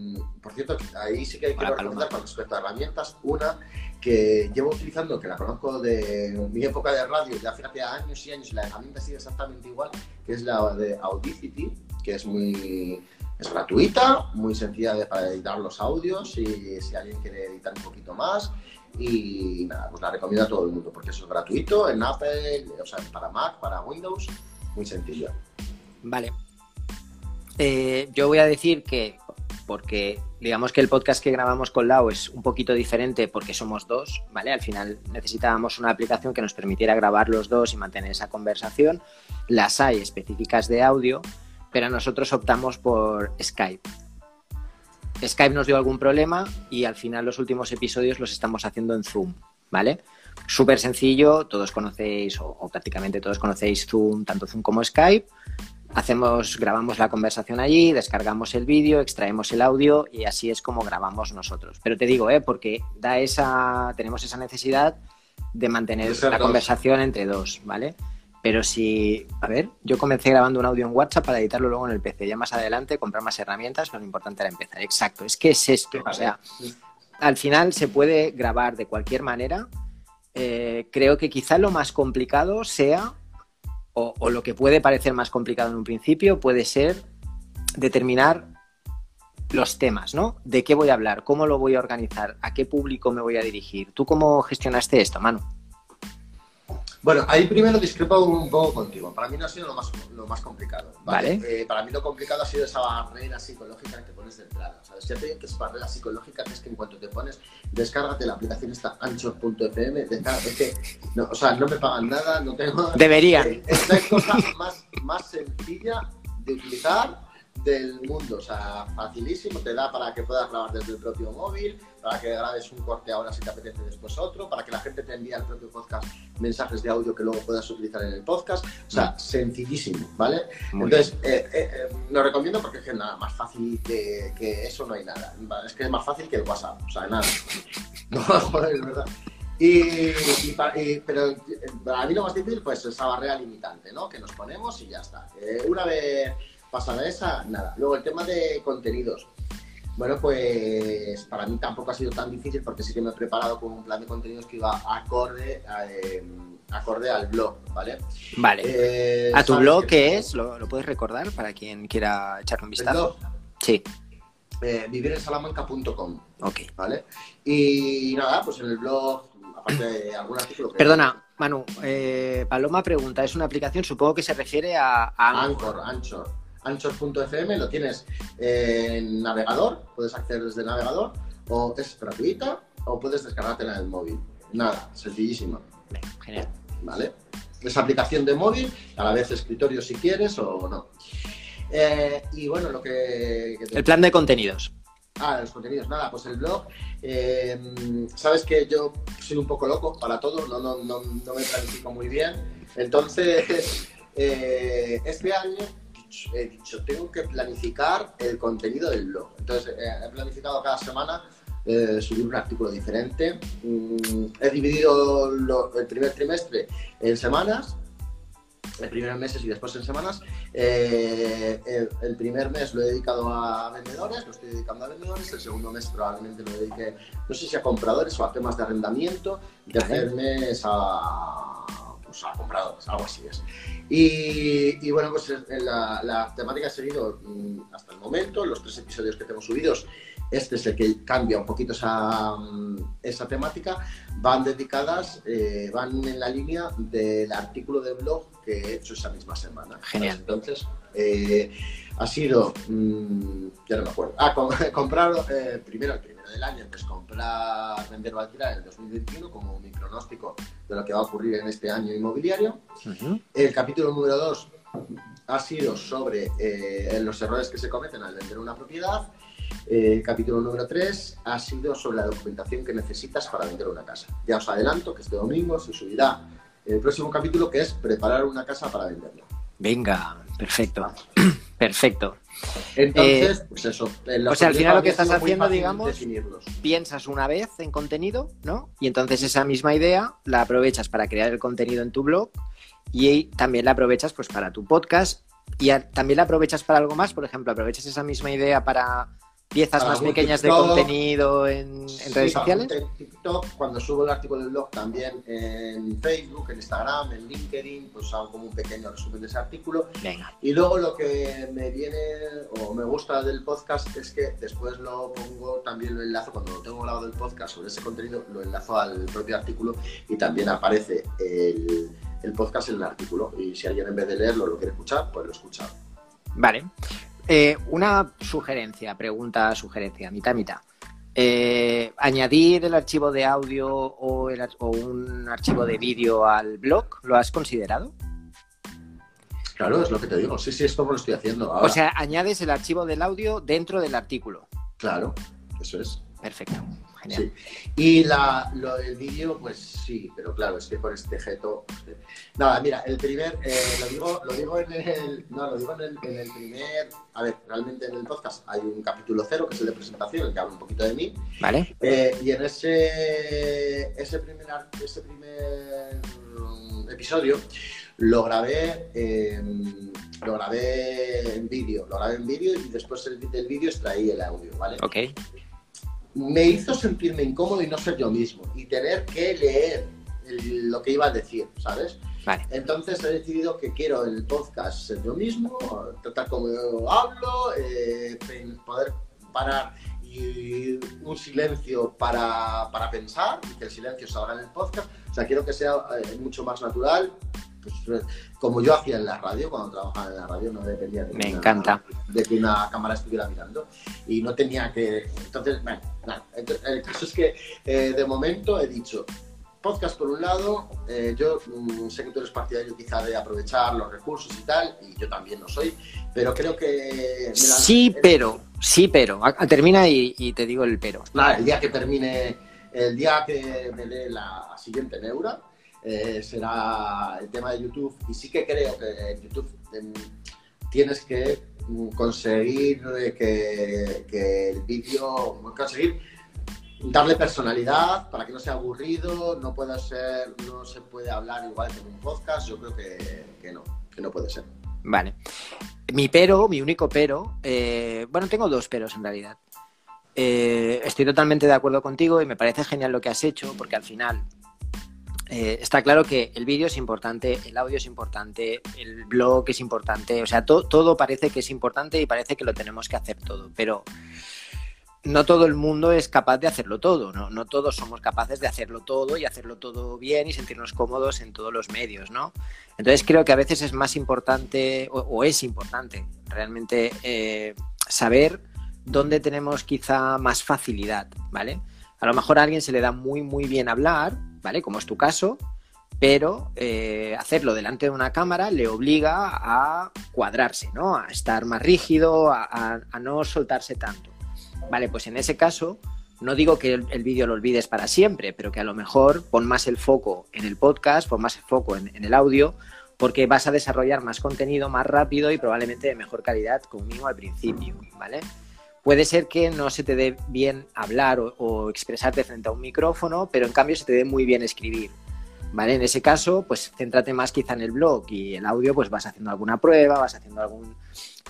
por cierto, ahí sí que quiero Hola, recomendar con respecto a herramientas, una que llevo utilizando, que la conozco de mi época de radio, ya fíjate, años y años, y la herramienta sigue exactamente igual, que es la de Audacity, que es muy es gratuita, muy sencilla de, para editar los audios, y si alguien quiere editar un poquito más, y nada, pues la recomiendo a todo el mundo, porque eso es gratuito en Apple, o sea, para Mac, para Windows, muy sencillo. Vale. Eh, yo voy a decir que, porque digamos que el podcast que grabamos con Lau es un poquito diferente porque somos dos, ¿vale? Al final necesitábamos una aplicación que nos permitiera grabar los dos y mantener esa conversación. Las hay específicas de audio, pero nosotros optamos por Skype. Skype nos dio algún problema y al final los últimos episodios los estamos haciendo en Zoom, ¿vale? Súper sencillo, todos conocéis, o, o prácticamente todos conocéis Zoom, tanto Zoom como Skype hacemos, grabamos la conversación allí, descargamos el vídeo, extraemos el audio y así es como grabamos nosotros. Pero te digo, ¿eh? porque da esa, tenemos esa necesidad de mantener la conversación entre dos, ¿vale? Pero si, a ver, yo comencé grabando un audio en WhatsApp para editarlo luego en el PC. Ya más adelante comprar más herramientas, lo importante era empezar. Exacto, es que es esto. O sea, al final se puede grabar de cualquier manera. Eh, creo que quizá lo más complicado sea, o, o lo que puede parecer más complicado en un principio, puede ser determinar los temas, ¿no? ¿De qué voy a hablar? ¿Cómo lo voy a organizar? ¿A qué público me voy a dirigir? ¿Tú cómo gestionaste esto, Manu? Bueno, ahí primero discrepo un poco contigo. Para mí no ha sido lo más, lo más complicado. ¿vale? Vale. Eh, para mí lo complicado ha sido esa barrera psicológica que te pones de entrada. ¿sabes? Ya te digo que es barrera psicológica, que es que en cuanto te pones, descárgate la aplicación esta anchor.fm, es que, no, o sea, no me pagan nada, no tengo... Debería. Eh, Es la cosa más, más sencilla de utilizar del mundo, o sea, facilísimo, te da para que puedas grabar desde el propio móvil, para que grabes un corte ahora si te apetece después otro, para que la gente te envíe al propio podcast mensajes de audio que luego puedas utilizar en el podcast, o sea, sencillísimo, ¿vale? Muy Entonces, eh, eh, eh, lo recomiendo porque es que nada, más fácil que, que eso no hay nada, es que es más fácil que el WhatsApp, o sea, nada, no, joder, es verdad. Y, y y- pero eh, para mí lo más difícil pues esa barrera limitante, ¿no? Que nos ponemos y ya está. Eh, una vez pasada esa, nada. Luego el tema de contenidos. Bueno, pues para mí tampoco ha sido tan difícil porque sí que me he preparado con un plan de contenidos que iba acorde, a, eh, acorde al blog, ¿vale? Vale. Eh, ¿A tu blog qué es? ¿Lo, lo puedes recordar para quien quiera echarle un El vistazo? blog, Sí, eh, vivirensalamanca.com, ok. ¿vale? Y nada, pues en el blog, aparte de algún artículo que... Perdona, Manu, eh, Paloma pregunta, ¿es una aplicación? Supongo que se refiere a, a Anchor, Anchor. Anchor.fm lo tienes en navegador, puedes acceder desde el navegador, o es gratuita, o puedes descargártela en el móvil. Nada, sencillísima, Genial. ¿vale? Es aplicación de móvil, a la vez escritorio si quieres o no. Eh, y bueno, lo que... que te- El plan de contenidos. Ah, los contenidos, nada, pues el blog. eh, Sabes que yo soy un poco loco para todo, no, no, no, no me planifico muy bien. Entonces, eh, este año he dicho, tengo que planificar el contenido del blog. Entonces, eh, he planificado cada semana eh, subir un artículo diferente. Mm, he dividido lo- el primer trimestre en semanas. El primer en meses y después en semanas. Eh, el, el primer mes lo he dedicado a vendedores, lo estoy dedicando a vendedores. El segundo mes probablemente lo dedique, no sé si a compradores o a temas de arrendamiento. El tercer mes a, pues, a compradores, algo así es. Y, y bueno, pues la, la temática ha seguido mm, hasta el momento, los tres episodios que tengo subidos. Este es el que cambia un poquito esa, mm, esa temática. Van dedicadas, eh, van en la línea del artículo de blog que he hecho esa misma semana. Genial. Entonces, eh, ha sido, mm, ya no me acuerdo, ah, com- comprar eh, primero el primero del año, pues comprar, vender o alquilar en el 2021 como mi pronóstico de lo que va a ocurrir en este año inmobiliario. Ujú. El capítulo número 2 ha sido sobre eh, los errores que se cometen al vender una propiedad. El capítulo número 3 ha sido sobre la documentación que necesitas para vender una casa. Ya os adelanto que este domingo se subirá el próximo capítulo que es preparar una casa para venderla. Venga, perfecto. Perfecto. Entonces, pues eso. o sea, al final lo que estás haciendo, digamos, definirlos. Piensas una vez en contenido, ¿no? Y entonces esa misma idea la aprovechas para crear el contenido en tu blog y también la aprovechas pues para tu podcast y a- también la aprovechas para algo más, por ejemplo, aprovechas esa misma idea para piezas más pequeñas de contenido en, en Sí, redes sociales. En TikTok, cuando subo el artículo del blog también en Facebook, en Instagram, en LinkedIn, pues hago como un pequeño resumen de ese artículo. Venga, Y luego lo que me viene o me gusta del podcast es que después lo pongo, también lo enlazo, cuando lo tengo grabado el podcast sobre ese contenido, lo enlazo al propio artículo y también aparece el, el podcast en el artículo. Y si alguien en vez de leerlo lo quiere escuchar, pues lo escucha. vale. Eh, una sugerencia, pregunta, sugerencia, mitad, mitad. Eh, ¿Añadir el archivo de audio o, el o un archivo de vídeo al blog? ¿Lo has considerado? Claro, es lo que te digo. Sí, sí, es como lo estoy haciendo ahora. O sea, añades el archivo del audio dentro del artículo. claro, eso es. Perfecto, genial. Y la, lo, el vídeo, pues sí, pero claro, es que con este geto. Nada, mira, el primer, eh, lo, digo, lo digo en el. No, lo digo en el, en el, primer. A ver, realmente en el podcast hay un capítulo cero, que es el de presentación, el que habla un poquito de mí. Vale. Eh, y en ese, ese primer, ese primer episodio lo grabé, lo grabé en vídeo, lo grabé en vídeo y después del vídeo extraí el audio, ¿vale? Ok. Me hizo sentirme incómodo y no ser yo mismo y tener que leer lo que iba a decir, ¿sabes? Vale. Entonces he decidido que quiero el podcast ser yo mismo, tratar como yo hablo, eh, poder parar y un silencio para, para, pensar y que el silencio salga en el podcast. O sea, quiero que sea eh, mucho más natural, pues, como yo hacía en la radio, cuando trabajaba en la radio, no dependía de, Me una, encanta. de que una cámara estuviera mirando y no tenía que... Entonces, bueno, nada. el caso es que eh, de momento he dicho, podcast por un lado, eh, yo mm, sé que tú eres partidario quizá de aprovechar los recursos y tal, y yo también lo soy, pero creo que... Sí, pero, sí, pero. Termina y, y, te digo el pero. Nada, el día que termine, el día que me dé la siguiente neura, eh, será el tema de YouTube. Y sí que creo que en YouTube em, tienes que mm, conseguir que, que el vídeo, conseguir darle personalidad para que no sea aburrido, no pueda ser, no se puede hablar igual que en un podcast, yo creo que, que no, que no puede ser. Vale. Mi pero, mi único pero, eh, bueno, tengo dos peros en realidad. Eh, estoy totalmente de acuerdo contigo y me parece genial lo que has hecho porque al final eh, está claro que el vídeo es importante, el audio es importante, el blog es importante, o sea, todo parece que es importante y parece que lo tenemos que hacer todo, pero no todo el mundo es capaz de hacerlo todo, ¿no? No todos somos capaces de hacerlo todo y hacerlo todo bien y sentirnos cómodos en todos los medios, ¿no? Entonces creo que a veces es más importante o, es importante realmente eh, saber dónde tenemos quizá más facilidad, ¿vale? A lo mejor a alguien se le da muy, muy bien hablar, ¿vale? Como es tu caso, pero eh, hacerlo delante de una cámara le obliga a cuadrarse, ¿no? A estar más rígido, a, no soltarse tanto. Vale, pues en ese caso, no digo que el, vídeo lo olvides para siempre, pero que a lo mejor pon más el foco en el podcast, pon más el foco en, en el audio, porque vas a desarrollar más contenido más rápido y probablemente de mejor calidad conmigo al principio, ¿vale? Puede ser que no se te dé bien hablar o, expresarte frente a un micrófono, pero en cambio se te dé muy bien escribir. ¿Vale? En ese caso, pues céntrate más quizá en el blog y el audio, pues vas haciendo alguna prueba, vas haciendo algún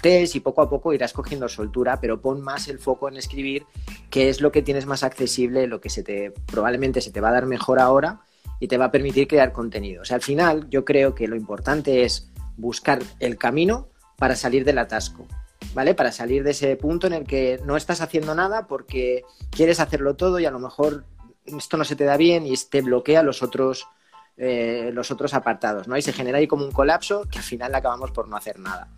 test y poco a poco irás cogiendo soltura, pero pon más el foco en escribir, que es lo que tienes más accesible, lo que se te probablemente se te va a dar mejor ahora y te va a permitir crear contenido. O sea, al final yo creo que lo importante es buscar el camino para salir del atasco. ¿Vale? Para salir de ese punto en el que no estás haciendo nada porque quieres hacerlo todo y a lo mejor esto no se te da bien y te bloquea los otros, eh, los otros apartados, ¿no? Y se genera ahí como un colapso que al final acabamos por no hacer nada.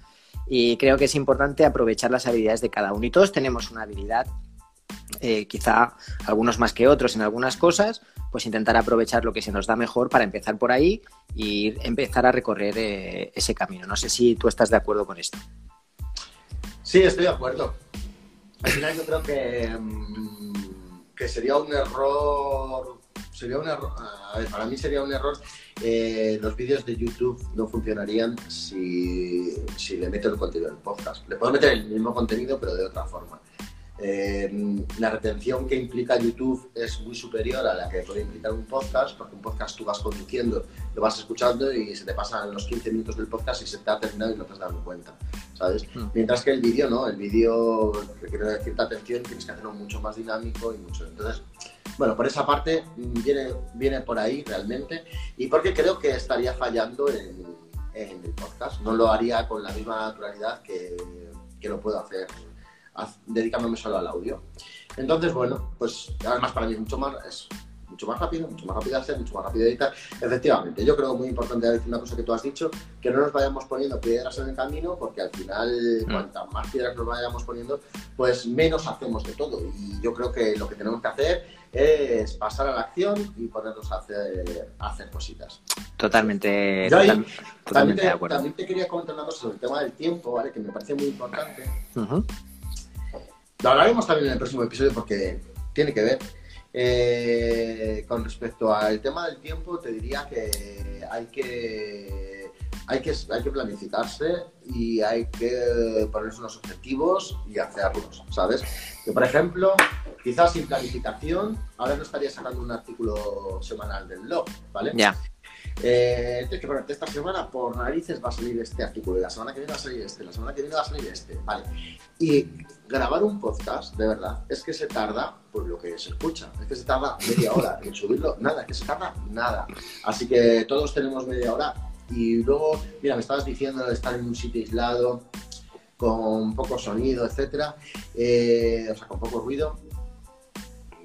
Y creo que es importante aprovechar las habilidades de cada uno. Y todos tenemos una habilidad, eh, quizá algunos más que otros en algunas cosas, pues intentar aprovechar lo que se nos da mejor para empezar por ahí y empezar a recorrer eh, ese camino. No sé si tú estás de acuerdo con esto. Sí, estoy de acuerdo. Al final yo creo que, que sería un error, sería un error, a ver, para mí sería un error, eh, los vídeos de YouTube no funcionarían si, si le meto el contenido del podcast. Le puedo meter el mismo contenido pero de otra forma. Eh, la retención que implica YouTube es muy superior a la que puede implicar un podcast, porque un podcast tú vas conduciendo, lo vas escuchando y se te pasan los 15 minutos del podcast y se te ha terminado y no te has dado cuenta, ¿sabes? Mm. Mientras que el vídeo no, el vídeo requiere cierta atención, tienes que hacerlo mucho más dinámico y mucho. Entonces, bueno, por esa parte viene, viene por ahí realmente y porque creo que estaría fallando en, en el podcast, no lo haría con la misma naturalidad que, que lo puedo hacer dedicándome solo al audio. Entonces, bueno, pues además para mí es mucho más, es mucho más rápido, mucho más rápido de hacer, mucho más rápido de editar. Efectivamente, yo creo muy importante decir una cosa que tú has dicho, que no nos vayamos poniendo piedras en el camino, porque al final, mm. cuantas más piedras nos vayamos poniendo, pues menos hacemos de todo. Y yo creo que lo que tenemos que hacer es pasar a la acción y ponernos a hacer, a hacer cositas. Totalmente, yo ahí, total, totalmente también, te, de acuerdo. también te quería comentar una cosa sobre el tema del tiempo, ¿vale? que me parece muy importante. Uh -huh. Lo hablaremos también en el próximo episodio porque tiene que ver. Eh, con respecto al tema del tiempo, te diría que hay que, hay que, hay que planificarse y hay que ponerse unos objetivos y hacerlos, ¿sabes? Que, por ejemplo, quizás sin planificación, ahora no estaría sacando un artículo semanal del blog, ¿vale? Ya. Eh, que ponerte esta semana por narices va a salir este artículo, y la semana que viene va a salir este, la semana que viene va a salir este, ¿vale? Y grabar un podcast, de verdad, es que se tarda, por lo que se escucha, es que se tarda media hora en subirlo, nada, es que se tarda nada. Así que todos tenemos media hora y luego, mira, me estabas diciendo de estar en un sitio aislado, con poco sonido, etcétera, eh, o sea, con poco ruido.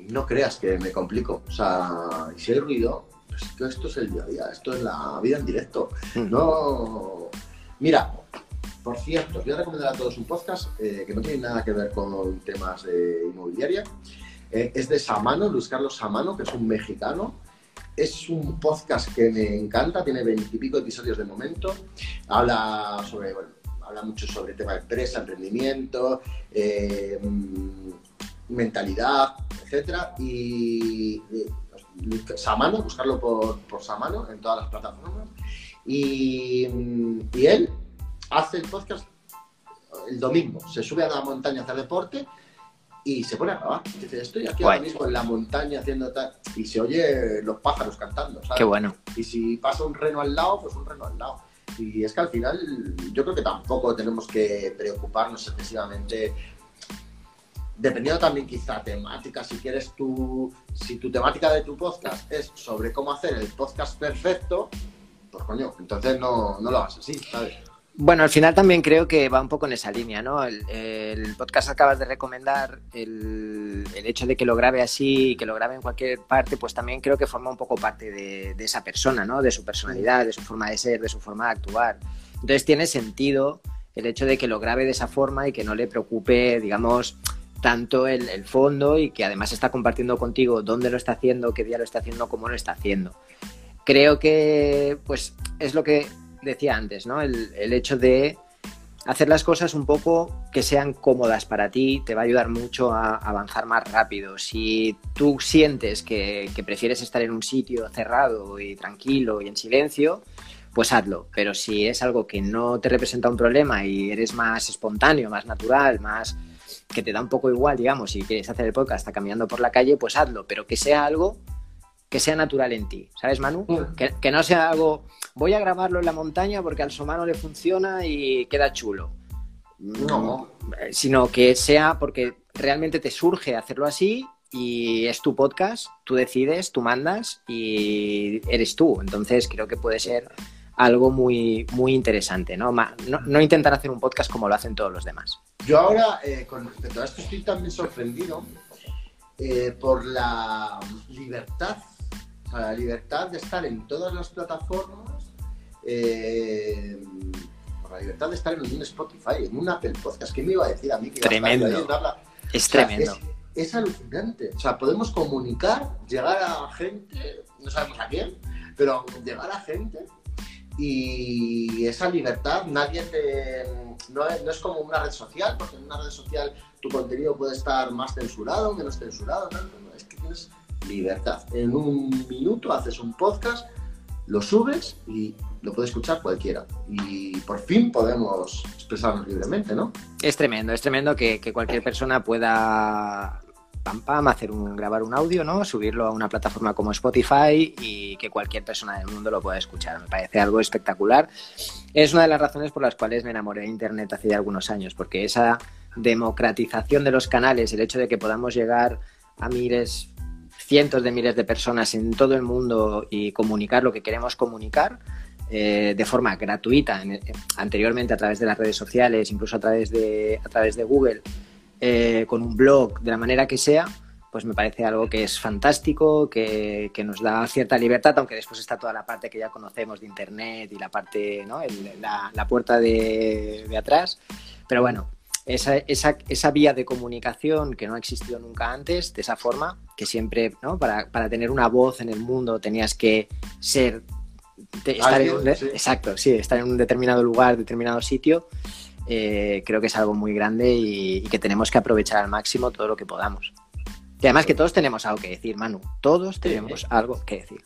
No creas que me complico, o sea, si hay ruido, esto es el día a día, esto es la vida en directo. Mm. No. Mira, por cierto, os voy a recomendar a todos un podcast eh, que no tiene nada que ver con temas de inmobiliaria. Eh, es de Samano, Luis Carlos Samano, que es un mexicano. Es un podcast que me encanta, tiene veintipico episodios de momento. Habla sobre, bueno, habla mucho sobre tema de empresa, emprendimiento, eh, mm, mentalidad, etcétera. Y, y Samano, buscarlo por, por Samano en todas las plataformas. Y, y, él hace el podcast el domingo, se sube a la montaña a hacer deporte y se pone a grabar. Dice, estoy aquí Guay. ahora mismo en la montaña haciendo tal. Y se oye los pájaros cantando, ¿sabes? Qué bueno. Y si pasa un reno al lado, pues un reno al lado. Y es que al final yo creo que tampoco tenemos que preocuparnos excesivamente dependiendo también quizá temática, si quieres tu, si tu temática de tu podcast es sobre cómo hacer el podcast perfecto, pues coño, entonces no, no lo hagas así, ¿sabes? Bueno, al final también creo que va un poco en esa línea, ¿no? El, el podcast acabas de recomendar, el, el, hecho de que lo grabe así, que lo grabe en cualquier parte, pues también creo que forma un poco parte de, de esa persona, ¿no? De su personalidad, de su forma de ser, de su forma de actuar. Entonces tiene sentido el hecho de que lo grabe de esa forma y que no le preocupe, digamos, tanto el, fondo y que además está compartiendo contigo dónde lo está haciendo, qué día lo está haciendo, cómo lo está haciendo. Creo que, pues, es lo que decía antes, ¿no? El, el, hecho de hacer las cosas un poco que sean cómodas para ti te va a ayudar mucho a avanzar más rápido. Si tú sientes que, que prefieres estar en un sitio cerrado y tranquilo y en silencio, pues hazlo. Pero si es algo que no te representa un problema y eres más espontáneo, más natural, más que te da un poco igual, digamos, si quieres hacer el podcast hasta caminando por la calle, pues hazlo, pero que sea algo que sea natural en ti, ¿sabes, Manu? Que, que, no sea algo, voy a grabarlo en la montaña porque al Somano le funciona y queda chulo. No, sino que sea porque realmente te surge hacerlo así y es tu podcast, tú decides, tú mandas y eres tú. Entonces creo que puede ser algo muy, muy interesante, ¿no? No, no intentar hacer un podcast como lo hacen todos los demás. Yo ahora, eh, con respecto a esto, estoy también sorprendido eh, por la libertad, o sea, la libertad de estar en todas las plataformas, eh, por la libertad de estar en un Spotify, en un Apple Podcast. ¿Qué me iba a decir a mí? Que tremendo. Iba a la... Es o sea, tremendo. Es, es, alucinante. O sea, podemos comunicar, llegar a gente, no sabemos a quién, pero llegar a gente y esa libertad nadie te no es, como una red social porque en una red social tu contenido puede estar más censurado menos censurado no, no, es que tienes libertad. En un minuto haces un podcast lo subes y lo puede escuchar cualquiera. Y por fin podemos expresarnos libremente no es tremendo es tremendo que cualquier persona pueda pam pam, hacer un, grabar un audio, ¿no? Subirlo a una plataforma como Spotify y que cualquier persona del mundo lo pueda escuchar. Me parece algo espectacular. Es una de las razones por las cuales me enamoré de Internet hace ya algunos años, porque esa democratización de los canales, el hecho de que podamos llegar a miles, cientos de miles de personas en todo el mundo y comunicar lo que queremos comunicar, eh, de forma gratuita, en, anteriormente a través de las redes sociales, incluso a través de, a través de Google, eh, con un blog, de la manera que sea, pues me parece algo que es fantástico, que, que, nos da cierta libertad, aunque después está toda la parte que ya conocemos de Internet y la parte, ¿no? El, la, la, puerta de, de, atrás. Pero bueno, esa, esa, esa, vía de comunicación que no ha existido nunca antes, de esa forma, que siempre, ¿no? Para, para tener una voz en el mundo tenías que ser... Estar en sí. Exacto, sí, estar en un determinado lugar, determinado sitio eh, creo que es algo muy grande y, y, que tenemos que aprovechar al máximo todo lo que podamos. Y además que todos tenemos algo que decir, Manu. Todos tenemos algo que decir.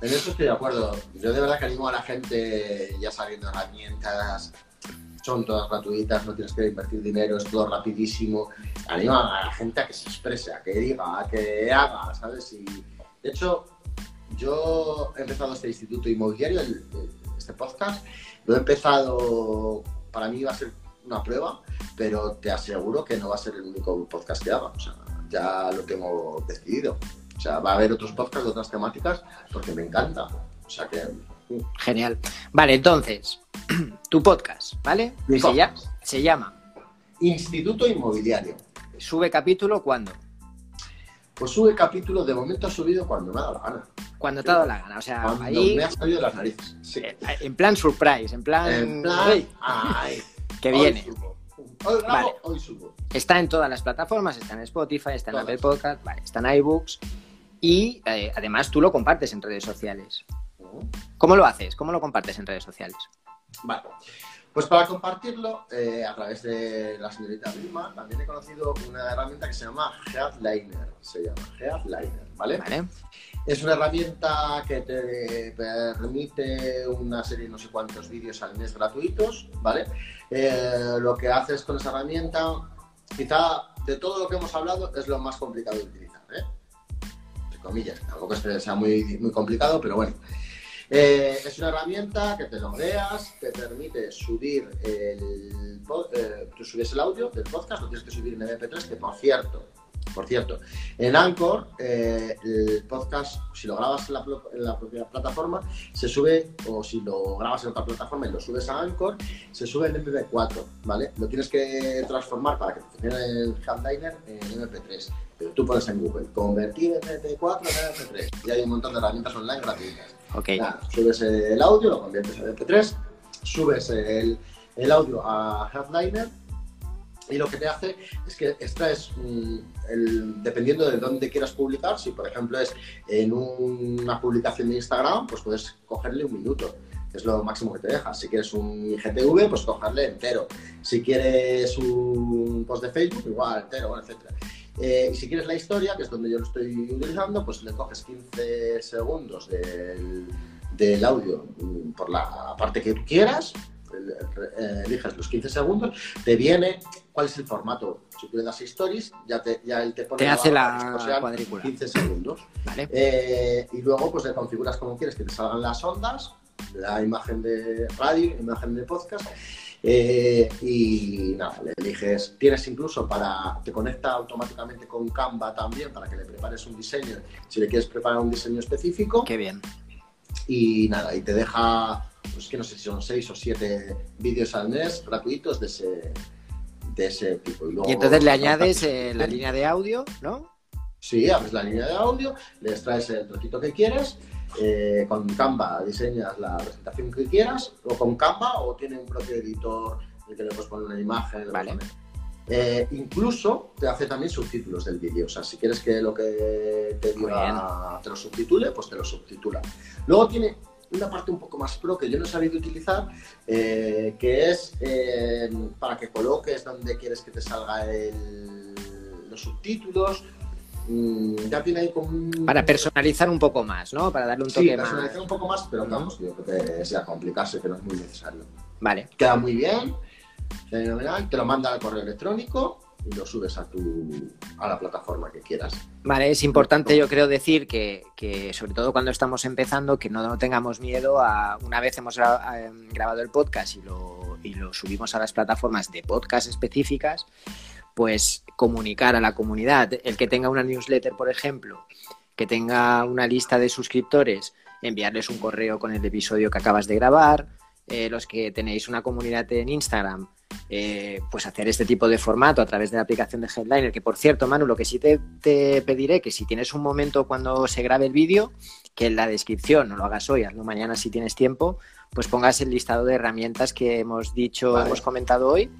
En eso estoy de acuerdo. Yo de verdad que animo a la gente, ya sabiendo herramientas, son todas gratuitas, no tienes que invertir dinero, es todo rapidísimo. Animo a la gente a que se exprese, a que diga, a que haga, ¿sabes? Y, de hecho, yo he empezado este instituto inmobiliario, este podcast, lo he empezado, para mí va a ser una prueba, pero te aseguro que no va a ser el único podcast que haga. O sea, ya lo tengo decidido. O sea, va a haber otros podcasts de otras temáticas porque me encanta. O sea que. Mm. Genial. Vale, entonces, tu podcast, ¿vale? Se, llama, Instituto Inmobiliario. ¿Sube capítulo cuándo? Pues sube capítulo, de momento ha subido cuando me ha dado la gana. Cuando te ha dado la gana, o sea, cuando ahí... me ha salido las narices. Eh, en plan surprise, en plan... En plan... Ay, que viene. Hoy, vale. hoy subo. Está en todas las plataformas, está en Spotify, está en Apple Podcast, vale, está en iBooks y eh, además tú lo compartes en redes sociales. ¿Cómo lo haces? ¿Cómo lo compartes en redes sociales? Vale. Pues para compartirlo eh, a través de la señorita Vilma, también he conocido una herramienta que se llama Headliner. Se llama Headliner, ¿vale? Vale. Es una herramienta que te permite una serie, no sé cuántos vídeos al mes gratuitos, ¿vale? Eh, lo que haces con esa herramienta, quizá de todo lo que hemos hablado, es lo más complicado de utilizar, ¿eh? Entre comillas, tampoco que sea muy, muy complicado, pero bueno. Eh, es una herramienta que te logueas, te permite subir el, eh, tú subes el audio del podcast, lo tienes que subir en MP3, que por cierto, por cierto, en Anchor, eh, el podcast, si lo grabas en la, propia plataforma, se sube, o si lo grabas en otra plataforma y lo subes a Anchor, se sube en MP4, ¿vale? Lo tienes que transformar para que funcione el Handliner en MP3. Pero tú puedes en Google convertir MP4 en MP3 y hay un montón de herramientas online gratuitas. Okay. subes el audio, lo conviertes en MP3, subes el, el audio a Headliner y lo que te hace es que extraes, mm, el, dependiendo de dónde quieras publicar, si por ejemplo es en una publicación de Instagram, pues puedes cogerle un minuto, que es lo máximo que te deja. Si quieres un IGTV, pues cogerle entero. Si quieres un post de Facebook, igual, entero, etc. Eh, y si quieres la historia, que es donde yo lo estoy utilizando, pues le coges 15 segundos del, del audio mm, por la parte que tú quieras, eliges los 15 segundos, te viene cuál es el formato. Si tú le das stories, ya, te, ya él te pone te hace la cuadrícula. 15 segundos. Eh, y luego pues le configuras como quieres que te salgan las ondas, la imagen de radio, imagen de podcast. Eh, y nada, le eliges, tienes incluso para, te conecta automáticamente con Canva también para que le prepares un diseño, si le quieres preparar un diseño específico. Qué bien. Y nada, y te deja pues que no sé si son seis o siete vídeos al mes gratuitos de ese, de ese tipo. Y, entonces le añades eh, la línea de audio, ¿no? Sí, abres la línea de audio, le extraes el trocito que quieres, eh, con Canva diseñas la presentación que quieras, o con Canva, o tiene un propio editor en el que le puedes poner una imagen. Vale. Eh, incluso te hace también subtítulos del vídeo. O sea, si quieres que lo que te diga te lo subtitule, pues te lo subtitula. Luego tiene una parte un poco más pro que yo no he sabido utilizar, eh, que es eh, para que coloques donde quieres que te salga los subtítulos. Mm, ya tiene ahí como Para personalizar un poco más, ¿no? Para darle un toque sí, personalizar un poco más, pero vamos, yo creo que sea complicarse, que no es muy necesario. Vale. Queda muy bien, fenomenal, te lo manda al correo electrónico y lo subes a, tu, a la plataforma que quieras. Vale, es importante yo creo decir que, que sobre todo cuando estamos empezando, que no, tengamos miedo a, una vez hemos grabado el podcast y lo, y lo subimos a las plataformas de podcast específicas, pues comunicar a la comunidad, el que tenga una newsletter, por ejemplo, que tenga una lista de suscriptores, enviarles un correo con el episodio que acabas de grabar, eh, los que tenéis una comunidad en Instagram, eh, pues hacer este tipo de formato a través de la aplicación de Headliner, que por cierto, Manu, lo que sí te, pediré que si tienes un momento cuando se grabe el vídeo, que en la descripción, no lo hagas hoy, hazlo mañana si tienes tiempo, pues pongas el listado de herramientas que hemos dicho, hemos comentado hoy,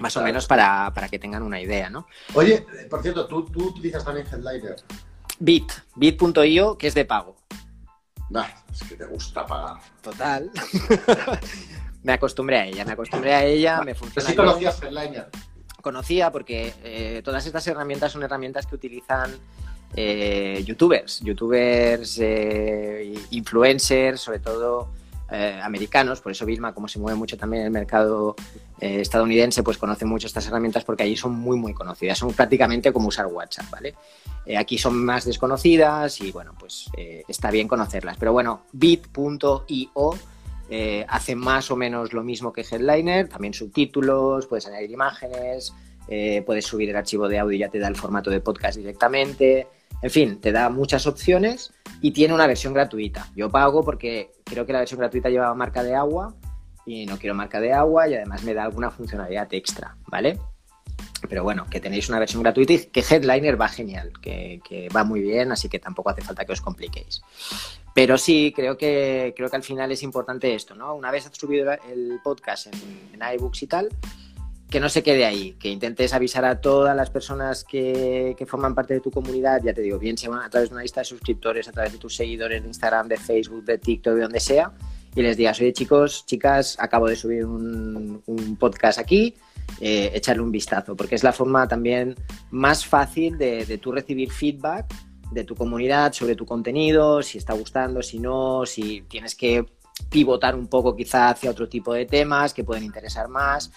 más o menos para, que tengan una idea, ¿no? Oye, por cierto, ¿tú, tú utilizas también Headliner? Bit, bit.io, que es de pago. Nah, es que te gusta pagar. Total. me acostumbré a ella, me acostumbré a ella, me funciona. Sí conocías Headliner. conocía porque eh, todas estas herramientas son herramientas que utilizan eh, youtubers, youtubers, eh, influencers, sobre todo eh, americanos, por eso Vilma, como se mueve mucho también el mercado eh, estadounidense, pues conoce mucho estas herramientas porque allí son muy, muy conocidas. Son prácticamente como usar WhatsApp, ¿vale? Eh, aquí son más desconocidas y, bueno, pues está bien conocerlas. Pero bueno, bit.io hace más o menos lo mismo que Headliner, también subtítulos, puedes añadir imágenes, puedes subir el archivo de audio y ya te da el formato de podcast directamente. En fin, te da muchas opciones y tiene una versión gratuita. Yo pago porque creo que la versión gratuita lleva marca de agua y no quiero marca de agua y además me da alguna funcionalidad extra, ¿vale? Pero bueno, que tenéis una versión gratuita y que Headliner va genial, que, va muy bien, así que tampoco hace falta que os compliquéis. Pero sí, creo que, creo que al final es importante esto, ¿no? Una vez has subido el podcast en, en iBooks y tal, que no se quede ahí, que intentes avisar a todas las personas que, forman parte de tu comunidad, ya te digo, bien sea a través de una lista de suscriptores, a través de tus seguidores de Instagram, de Facebook, de TikTok, de donde sea, y les digas, oye chicos, chicas, acabo de subir un, un podcast aquí, eh, echarle un vistazo, porque es la forma también más fácil de, de tú recibir feedback de tu comunidad sobre tu contenido, si está gustando, si no, si tienes que pivotar un poco quizá hacia otro tipo de temas que pueden interesar más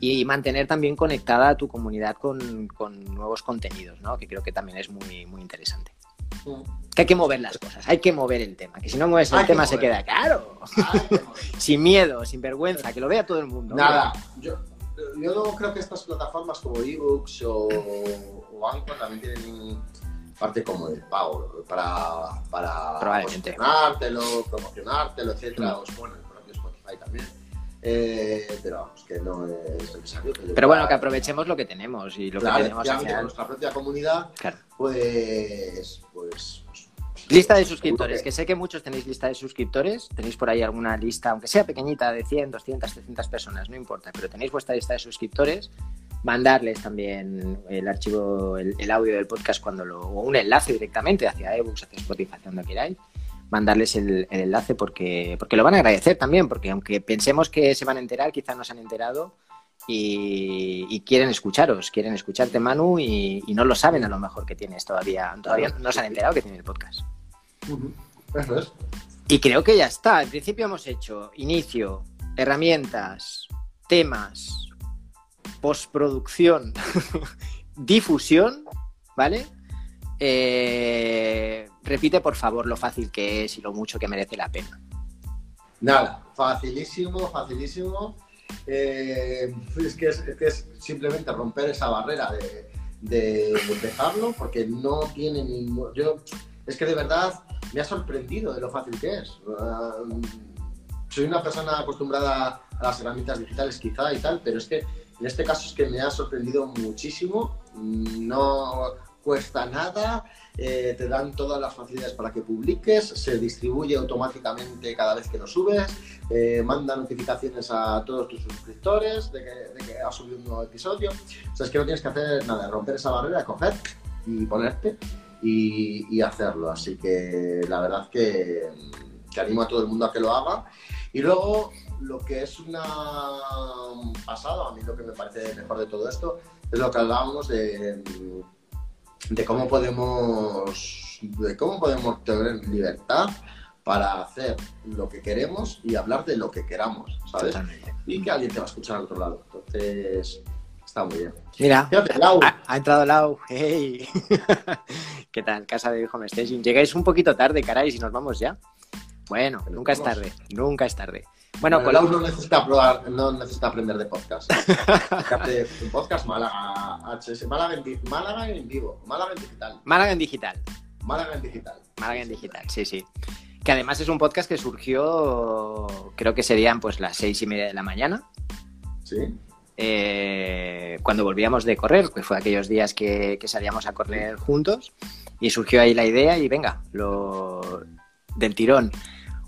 y mantener también conectada a tu comunidad con, con nuevos contenidos, ¿no? que creo que también es muy, muy interesante. Que hay que mover las cosas, hay que mover el tema, que si no mueves el hay tema se queda claro. sin miedo, sin vergüenza, que lo vea todo el mundo. Nada, yo, yo creo que estas plataformas como ebooks o, o Anchor también tienen parte como del pago para, para promocionártelo, promocionártelo, etcétera, mm. o bueno, el propio Spotify también eh, pero vamos, que no es necesario. pero bueno, que aprovechemos lo que tenemos y lo que tenemos en nuestra propia comunidad, pues, pues, pues, Lista de suscriptores, que sé que muchos tenéis lista de suscriptores, tenéis por ahí alguna lista, aunque sea pequeñita, de 100, 200, 300 personas, no importa, pero tenéis vuestra lista de suscriptores, mandarles también el archivo, el, el audio del podcast cuando lo, o un enlace directamente hacia ebooks, hacia Spotify, donde queráis, mandarles el, enlace porque, porque lo van a agradecer también, porque aunque pensemos que se van a enterar, quizás no se han enterado y, quieren escucharos, quieren escucharte Manu y, no lo saben a lo mejor que tienes todavía, todavía no se han enterado que tiene el podcast. Y creo que ya está, en principio hemos hecho inicio, herramientas, temas, postproducción, difusión, ¿vale? Eh, repite, por favor, lo fácil que es y lo mucho que merece la pena. Nada, facilísimo, facilísimo. Eh, es, que es, simplemente romper esa barrera de, empezarlo, porque no tiene ningún... Yo, es que de verdad me ha sorprendido de lo fácil que es. Um, soy una persona acostumbrada a las herramientas digitales quizá y tal, pero es que en este caso es que me ha sorprendido muchísimo. No cuesta nada, eh, te dan todas las facilidades para que publiques, se distribuye automáticamente cada vez que lo subes, eh, manda notificaciones a todos tus suscriptores de que, de has subido un nuevo episodio. O sea, es que no tienes que hacer nada, romper esa barrera, coger y ponerte y, hacerlo. Así que la verdad que, que animo a todo el mundo a que lo haga. Y luego, lo que es una pasada, a mí lo que me parece mejor de todo esto, es lo que hablábamos de de cómo podemos, de cómo podemos tener libertad para hacer lo que queremos y hablar de lo que queramos, ¿sabes? Y que alguien te va a escuchar al otro lado. Entonces, está muy bien. Mira, Ha, entrado Lau. Hey. ¿Qué tal? Casa de Home Station. Llegáis un poquito tarde, caray, si nos vamos ya. Bueno, nunca es tarde, nunca es tarde. Bueno, bueno no necesita probar, no necesita aprender de podcast. un podcast Málaga, HS, Málaga en, Málaga en vivo, Málaga en digital. Málaga en digital. Málaga en digital. Málaga en digital, sí, sí. Que además es un podcast que surgió, creo que serían pues las seis y media de la mañana. Sí. Eh, cuando volvíamos de correr, que fue aquellos días que, que, salíamos a correr juntos, y surgió ahí la idea y venga, lo del tirón.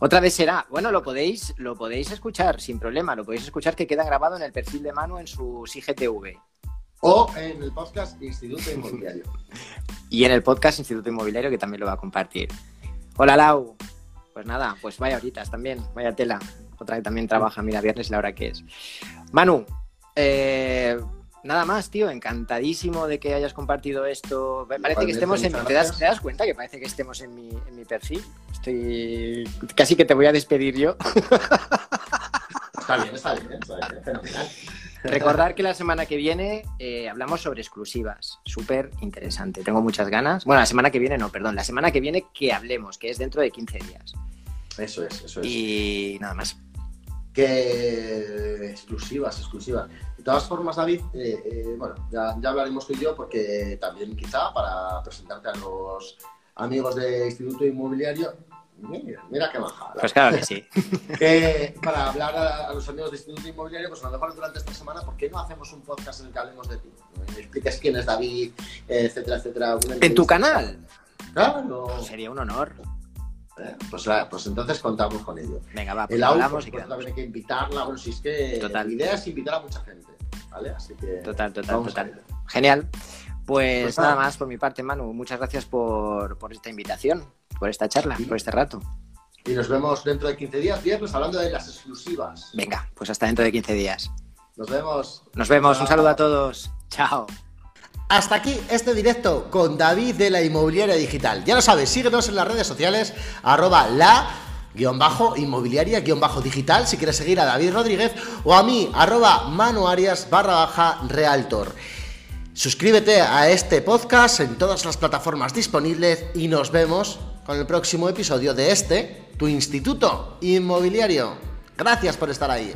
Otra vez será, bueno, lo podéis, lo podéis escuchar sin problema, lo podéis escuchar que queda grabado en el perfil de Manu en su IGTV. O en el podcast Instituto Inmobiliario. y en el podcast Instituto Inmobiliario que también lo va a compartir. Hola Lau. Pues nada, pues vaya horitas también, vaya tela. Otra que también trabaja, mira, viernes la hora que es. Manu, eh, nada más, tío. Encantadísimo de que hayas compartido esto. Parece que estemos en. ¿te das, ¿Te das, cuenta que parece que estemos en mi, en mi perfil? Estoy. Casi que te voy a despedir yo. Está bien, está bien, está bien. Fenomenal. Recordar que la semana que viene eh, hablamos sobre exclusivas. Súper interesante. Tengo muchas ganas. Bueno, la semana que viene no, perdón. La semana que viene que hablemos, que es dentro de 15 días. Eso es, eso es. Y nada más. Que exclusivas, exclusivas. De todas formas, David, eh, eh, bueno, ya, ya, hablaremos tú y yo porque también quizá para presentarte a los amigos de Instituto Inmobiliario, mira, mira qué bajada. Pues claro que sí. para hablar a, a, los amigos de Instituto Inmobiliario, pues a lo mejor durante esta semana, ¿por qué no hacemos un podcast en el que hablemos de ti? Me expliques quién es David, etcétera, etcétera. ¿En tu canal? Claro. Pues sería un honor. Eh, pues, pues, entonces contamos con ello. Venga, va, pues el hablamos pues, y pues, quedamos. también hay que invitarla. Bueno, si es que Total. la idea es invitar a mucha gente, ¿vale? Así que Total, total, total. Genial. Pues, Pues nada nada. más por mi parte, Manu. Muchas gracias por, por esta invitación, por esta charla, por este rato. Y nos vemos dentro de 15 días, viernes, hablando de las exclusivas. Venga, pues hasta dentro de 15 días. Nos vemos. Nos vemos. Un saludo a todos. Chao. Hasta aquí este directo con David de la Inmobiliaria Digital. Ya lo sabes, síguenos en las redes sociales, arroba la guion bajo inmobiliaria guion bajo digital si quieres seguir a David Rodríguez o a mí arroba manuarias barra baja realtor. Suscríbete a este podcast en todas las plataformas disponibles y nos vemos con el próximo episodio de este, tu instituto inmobiliario. Gracias por estar ahí.